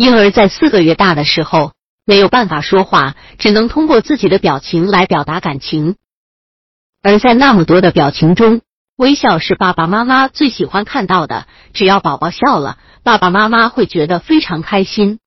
婴儿在四个月大的时候没有办法说话，只能通过自己的表情来表达感情。而在那么多的表情中，微笑是爸爸妈妈最喜欢看到的。只要宝宝笑了，爸爸妈妈会觉得非常开心。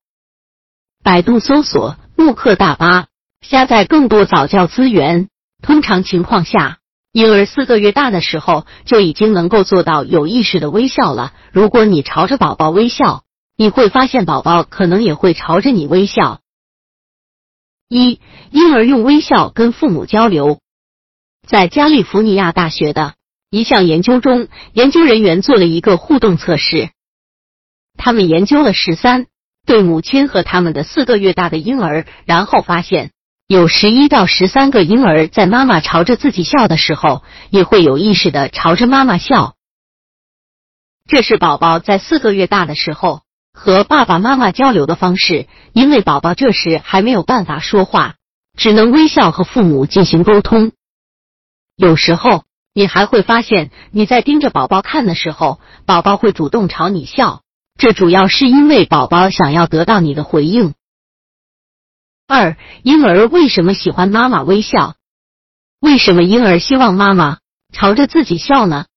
百度搜索“慕课大巴”，下载更多早教资源。通常情况下，婴儿四个月大的时候就已经能够做到有意识的微笑了。如果你朝着宝宝微笑，你会发现宝宝可能也会朝着你微笑。一、婴儿用微笑跟父母交流。在加利福尼亚大学的一项研究中，研究人员做了一个互动测试。他们研究了十三对母亲和他们的四个月大的婴儿，然后发现有十一到十三个婴儿在妈妈朝着自己笑的时候，也会有意识的朝着妈妈笑。这是宝宝在四个月大的时候。和爸爸妈妈交流的方式，因为宝宝这时还没有办法说话，只能微笑和父母进行沟通。有时候你还会发现，你在盯着宝宝看的时候，宝宝会主动朝你笑，这主要是因为宝宝想要得到你的回应。二，婴儿为什么喜欢妈妈微笑？为什么婴儿希望妈妈朝着自己笑呢？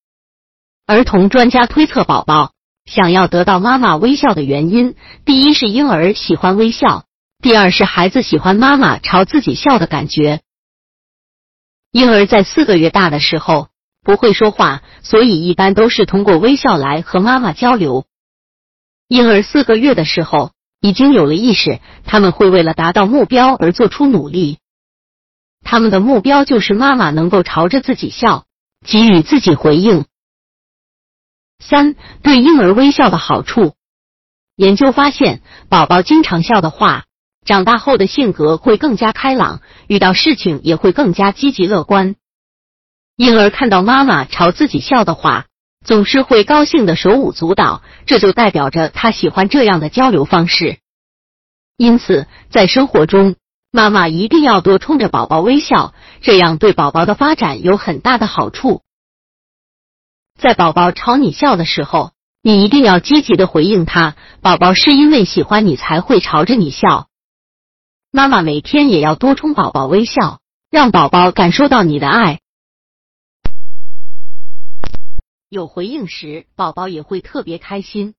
儿童专家推测，宝宝。想要得到妈妈微笑的原因，第一是婴儿喜欢微笑，第二是孩子喜欢妈妈朝自己笑的感觉。婴儿在四个月大的时候不会说话，所以一般都是通过微笑来和妈妈交流。婴儿四个月的时候已经有了意识，他们会为了达到目标而做出努力。他们的目标就是妈妈能够朝着自己笑，给予自己回应。三对婴儿微笑的好处。研究发现，宝宝经常笑的话，长大后的性格会更加开朗，遇到事情也会更加积极乐观。婴儿看到妈妈朝自己笑的话，总是会高兴的手舞足蹈，这就代表着他喜欢这样的交流方式。因此，在生活中，妈妈一定要多冲着宝宝微笑，这样对宝宝的发展有很大的好处。在宝宝朝你笑的时候，你一定要积极的回应他。宝宝是因为喜欢你才会朝着你笑。妈妈每天也要多冲宝宝微笑，让宝宝感受到你的爱。有回应时，宝宝也会特别开心。